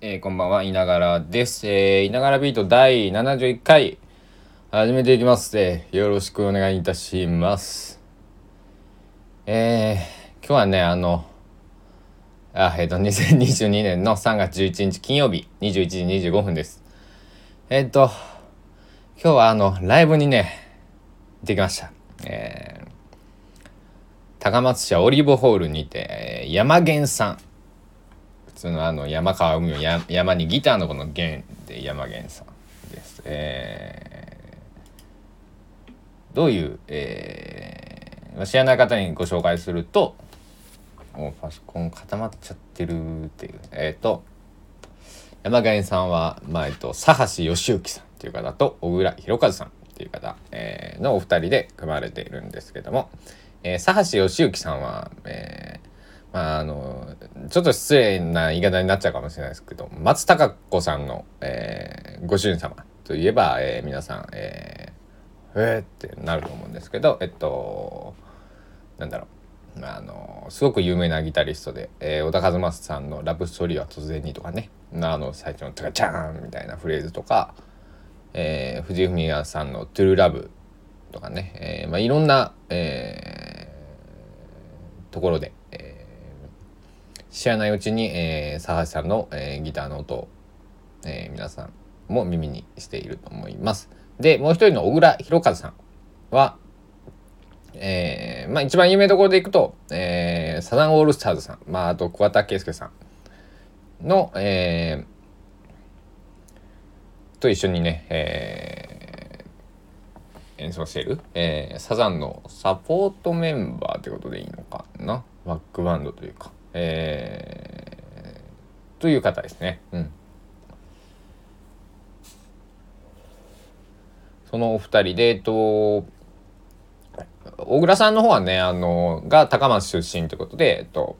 えー、こんばんは、いながらです。えー、いながらビート第71回、始めていきます。えー、よろしくお願いいたします。えー、今日はね、あの、あ、えっ、ー、と、2022年の3月11日金曜日、21時25分です。えっ、ー、と、今日はあの、ライブにね、行ってきました。えー、高松市オリーブホールにて、山源さん。通のあの山川海を山にギターのこの弦で山源さんです。えー、どういう、えー、知らない方にご紹介するともうパソコン固まっちゃってるっていうえっ、ー、と山源さんは、まあえっと、佐橋義行さんっていう方と小倉弘和さんっていう方、えー、のお二人で組まれているんですけども、えー、佐橋義行さんは、えーあ、のちょっと失礼な言い方になっちゃうかもしれないですけど松たか子さんの、えー、ご主人様といえば、えー、皆さんえー、えー、ってなると思うんですけどえっとなんだろう。あのすごく有名なギタリストで、えー、小田和正さんの「ラブストーリーは突然に」とかね。あの最初の「トゥカチャーン」みたいなフレーズとか、えー、藤井フミヤさんの「トゥルーラブ」とかね、えーまあ、いろんな、えー、ところで、知らないうちに、えー、佐橋さんの、えー、ギターの音を、えー、皆さんも耳にしていると思います。で、もう一人の小倉弘和さんは、えー、まあ一番有名どころでいくと、えー、サザンオールスターズさん、まああと桑田佳祐さんの、えー、と一緒にね、えー、演奏している、えー、サザンのサポートメンバーってことでいいのかな？バックバンドというか。えー、という方ですね。うん。そのお二人で、えっと、小倉さんの方はね、あの、が高松出身ということで、えっと、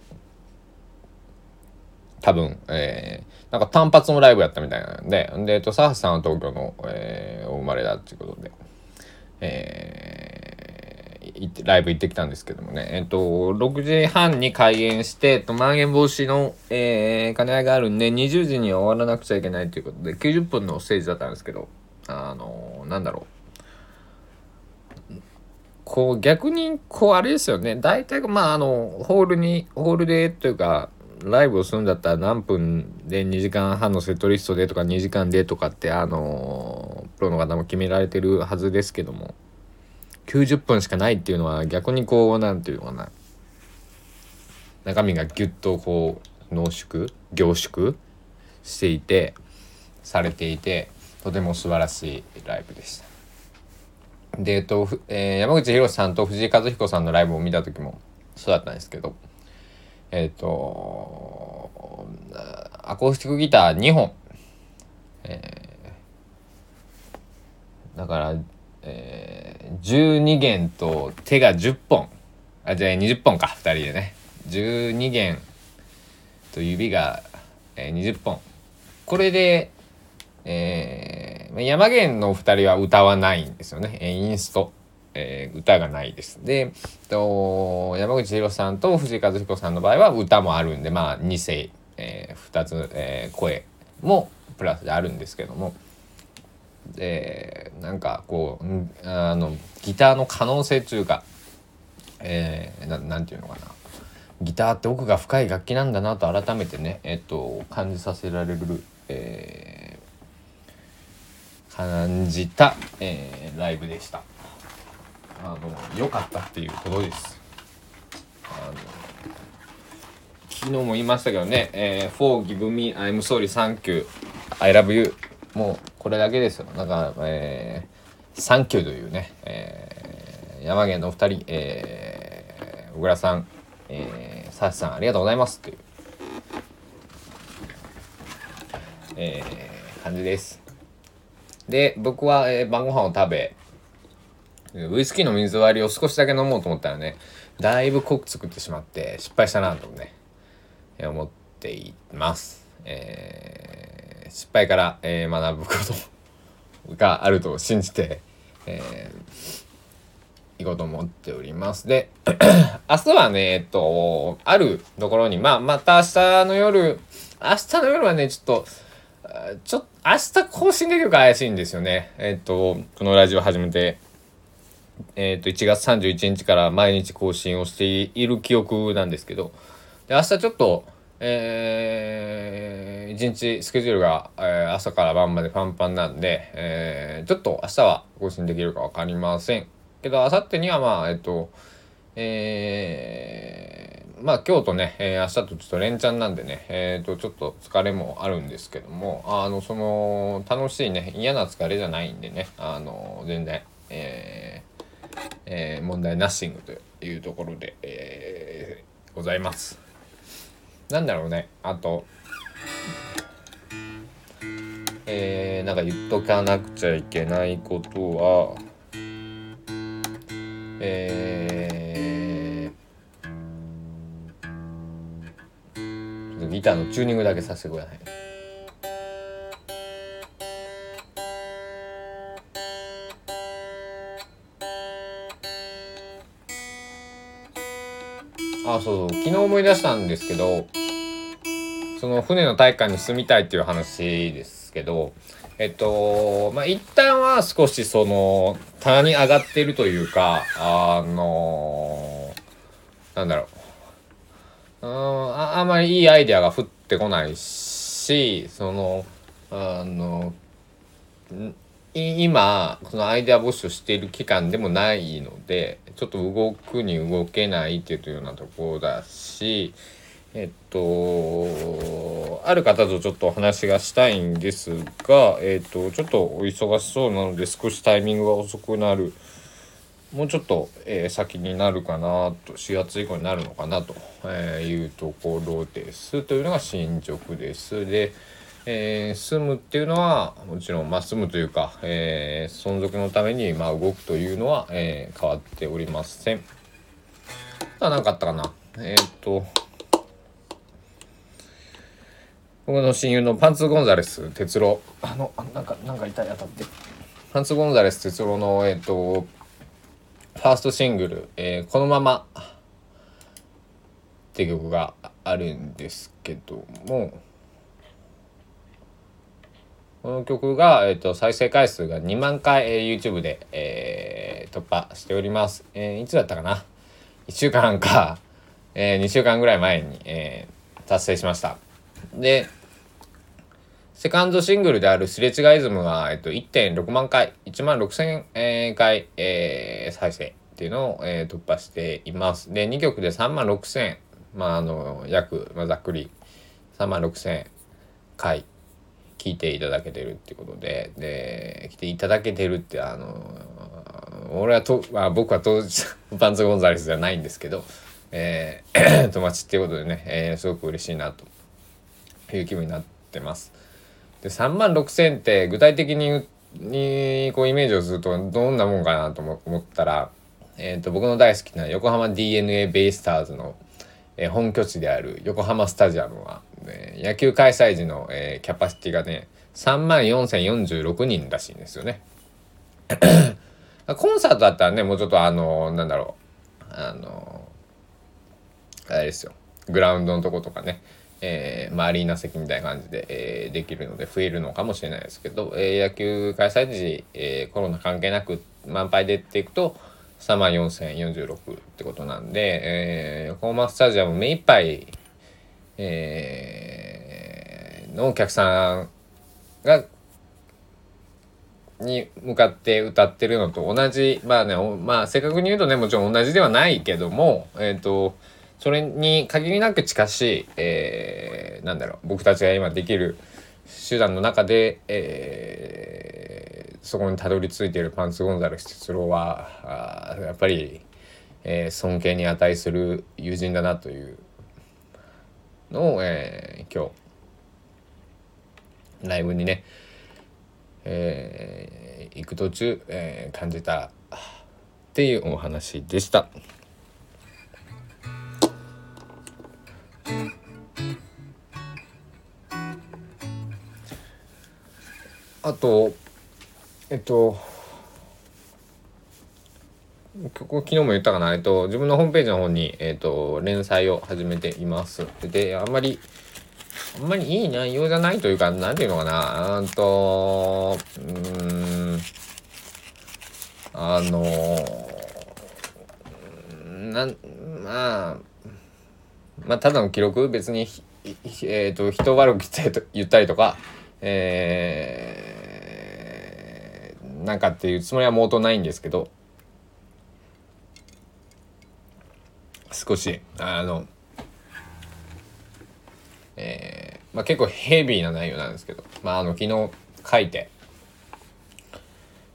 多分、えー、なんか単発のライブやったみたいなんで、で、えっと、佐橋さんは東京の、えー、お生まれだっていうことで、えー、行ってライブ行ってきたんですけどもね、えっと、6時半に開演して、えっと、まん延防止の、えー、兼ね合いがあるんで、20時には終わらなくちゃいけないということで、90分のステージだったんですけど、あのー、なんだろう。こう、逆に、こう、あれですよね。大体、まあ、あの、ホールに、ホールで、というか、ライブをするんだったら何分で2時間半のセットリストでとか2時間でとかってあのプロの方も決められてるはずですけども90分しかないっていうのは逆にこう何て言うのかな中身がギュッとこう濃縮凝縮していてされていてとても素晴らしいライブでした。で、えっとえー、山口博さんと藤井和彦さんのライブを見た時もそうだったんですけどえっとアコースティックギター2本、えー、だからえー、12弦と手が10本あじゃあ20本か2人でね。12弦と指が、えー、20本これで、えー、山弦の2人は歌わないんですよね、えインスト、えー、歌がないです。でと山口博さんと藤井和彦さんの場合は歌もあるんでまあ2声、えー、2つ、えー、声もプラスであるんですけども。でなんかこうあのギターの可能性というか、えー、ななんていうのかなギターって奥が深い楽器なんだなと改めてね、えっと、感じさせられる、えー、感じた、えー、ライブでした。あの良かったっていうことです。あの昨日も言いましたけどね、えー、For give me I'm sorry thank you I love you もうこれだけですよ。なんか、えー、サンキューというね、えー、山源のお二人、えー、小倉さん、えー、佐々さんありがとうございます。という、えー、感じです。で僕は、えー、晩ご飯を食べウイスキーの水割りを少しだけ飲もうと思ったらねだいぶ濃く作ってしまって失敗したなとね思っています。えー失敗から、えー、学ぶことがあると信じて、えー、行こうと思っております。で、明日はね、えっと、あるところに、まあ、また明日の夜、明日の夜はね、ちょっと、ちょっと、明日更新できるか怪しいんですよね。えっ、と、このラジオ始めて、えっ、と、1月31日から毎日更新をしている記憶なんですけど、で、明日ちょっと、えー、一日スケジュールが、えー、朝から晩までパンパンなんで、えー、ちょっと明日は更新できるか分かりません。けど、明後日にはまあ、えっと、えー、まあ今日とね、えー、明日とちょっと連チャンなんでね、えっ、ー、と、ちょっと疲れもあるんですけども、あの、その、楽しいね、嫌な疲れじゃないんでね、あの、全然、えー、えー、問題ナッシングというところで、えー、ございます。なんだろうね。あと。えー、なんか言っとかなくちゃいけないことは。えー、ギターのチューニングだけさせてください。あそうそう。昨日思い出したんですけど。その船の大会に住みたいっていう話ですけどえっとまあ一旦は少しその棚に上がってるというかあのなんだろう。ああんまりいいアイデアが降ってこないしそのあの今そのアイデア募集している期間でもないのでちょっと動くに動けないっていうようなところだしえっとある方とちょっとお話がしたいんですがえっとちょっとお忙しそうなので少しタイミングが遅くなるもうちょっと、えー、先になるかなと4月以降になるのかなというところですというのが進捗です。でえー、住むっていうのはもちろんまあ住むというか、えー、存続のためにまあ動くというのは、えー、変わっておりません。あ何かあったかな？えっと僕の親友のパンツ・ゴンザレス哲郎あのなんかなんか痛い当たってパンツ・ゴンザレス哲郎のえっとファーストシングル「えー、このまま」って曲があるんですけどもこの曲が、えーと、再生回数が2万回、えー、YouTube で、えー、突破しております。えー、いつだったかな ?1 週間か、えー、2週間ぐらい前に、えー、達成しました。で、セカンドシングルであるすれ違いズムは、えっと、1.6万回、1万6000、えー、回、えー、再生っていうのを、えー、突破しています。で、2曲で3万6 0、まあ、あの、約、まあ、ざっくり3万6 0回聞いていただけてるってことでで来ていただけてるってあの俺はと、まあ、僕は当時パンツ・ゴンザレスじゃないんですけど、えー、友達っていうことでね、えー、すごく嬉しいなという気分になってます。で3万6,000って具体的ににこうイメージをするとどんなもんかなと思ったら、えーと、僕の大好きな横浜 d n a ベイスターズの、え、本拠地である横浜スタジアムはね、野球開催時の、えー、キャパシティがね、3万4046人らしいんですよね。コンサートだったらね、もうちょっとあの、なんだろう、あの、あれですよ、グラウンドのとことかね、えー、まあ、アリーナ席みたいな感じで、えー、できるので増えるのかもしれないですけど、えー、野球開催時、えー、コロナ関係なく満杯でっていくと3万4046ってことなんで、えー、横浜スタジアム目いっぱいえ、のお客さんがに向かって歌ってるのと同じまあねまあ正確に言うとねもちろん同じではないけどもえっ、とそれに限りなく近しい、えー、なんだろう僕たちが今できる手段の中で、えー、そこにたどり着いているパンツ・ゴンザレス哲郎はあやっぱり、えー、尊敬に値する友人だなというのを、えー、今日ライブにね、えー、行く途中、えー、感じたっていうお話でした。あとえっと昨日も言ったかな、えっと、自分のホームページの方に、えっと、連載を始めています。で、あんまり、あんまりいい内容じゃないというか、なんていうのかな、うんと、うん、あのなんまあまあただの記録？別にえっ、と人悪く言ったりとかえー、なんかっていうつもりは毛頭ないんですけど少しあのえー、まあ結構ヘビーな内容なんですけどまああの昨日書いて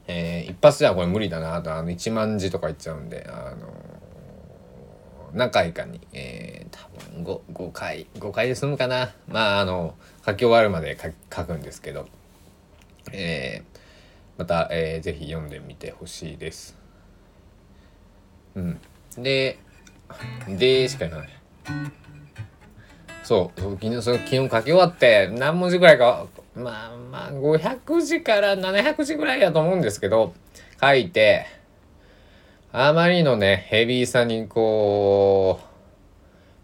えー、一発ではこれ無理だなとあの1万字とか言っちゃうんであの何回かに、えー、多分 5, 5回5回で済むかな。まああの書き終わるまで書くんですけど、えー、また、えー、ぜひ読んでみてほしいです。うん、ででしか言わない。そう昨日その昨日書き終わって何文字ぐらいかまあまあ500字から700字ぐらいだと思うんですけど書いてあまりのねヘビーさにこ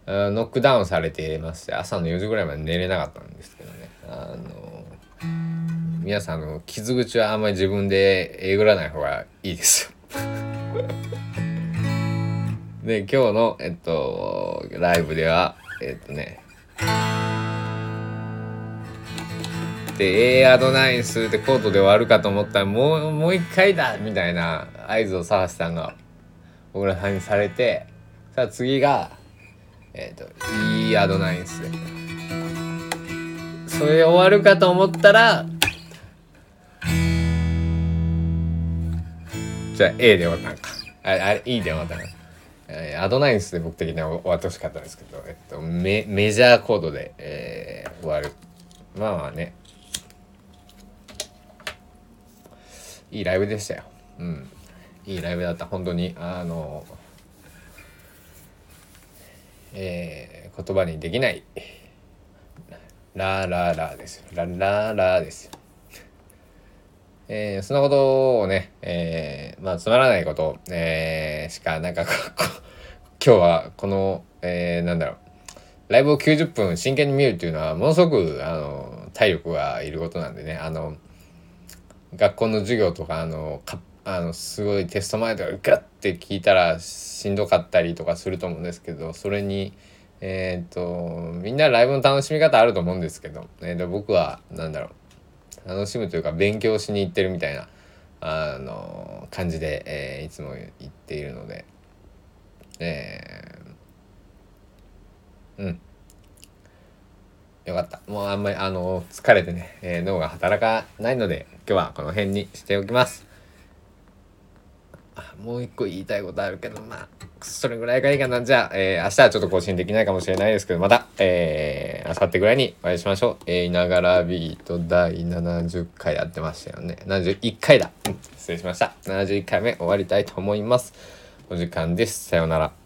うノックダウンされてまして朝の4時ぐらいまで寝れなかったんですけどねあの皆さんの傷口はあんまり自分でえぐらない方がいいですよ。で今日のえっとライブではえっとね。で、A アドナインスでコートで終わるかと思ったら、もう、もう一回だみたいな合図を澤さんが、僕らさんにされて、さあ次が、えっ、ー、と、E アドナインス。それ終わるかと思ったら、じゃあ A で終わったんか。あれ、あれ E で終わったんか。アドナインスで僕的には終わってほしかったんですけど、えっと、メメジャーコードで、えー、終わる。まあまあね、いいライブでしたよ。うん。いいライブだった。本当に、あの、えー、言葉にできない、ラーラーラーですよ。ララーラーですよ。えー、そのことをね、えー、まあ、つまらないこと、えー、しか、なんか 今日はこの、えー、なんだろう、ライブを90分真剣に見るっていうのは、ものすごく、あの、体力がいることなんでね、あの、学校の授業とかあのかあのすごいテスト前とかガッて聞いたらしんどかったりとかすると思うんですけどそれにえっ、とみんなライブの楽しみ方あると思うんですけど、えー、と僕は何だろう楽しむというか勉強しに行ってるみたいなあの感じで、えー、いつも言っているのでえー、うんよかった。もうあんまり、あの、疲れてね、えー、脳が働かないので、今日はこの辺にしておきます。もう一個言いたいことあるけど、まあ、それぐらいがいいかな。じゃあ、えー、明日はちょっと更新できないかもしれないですけど、また、えー、明後日ぐらいにお会いしましょう。えー、いながらビート第70回やってましたよね。71回だ。失礼しました。71回目終わりたいと思います。お時間です。さようなら。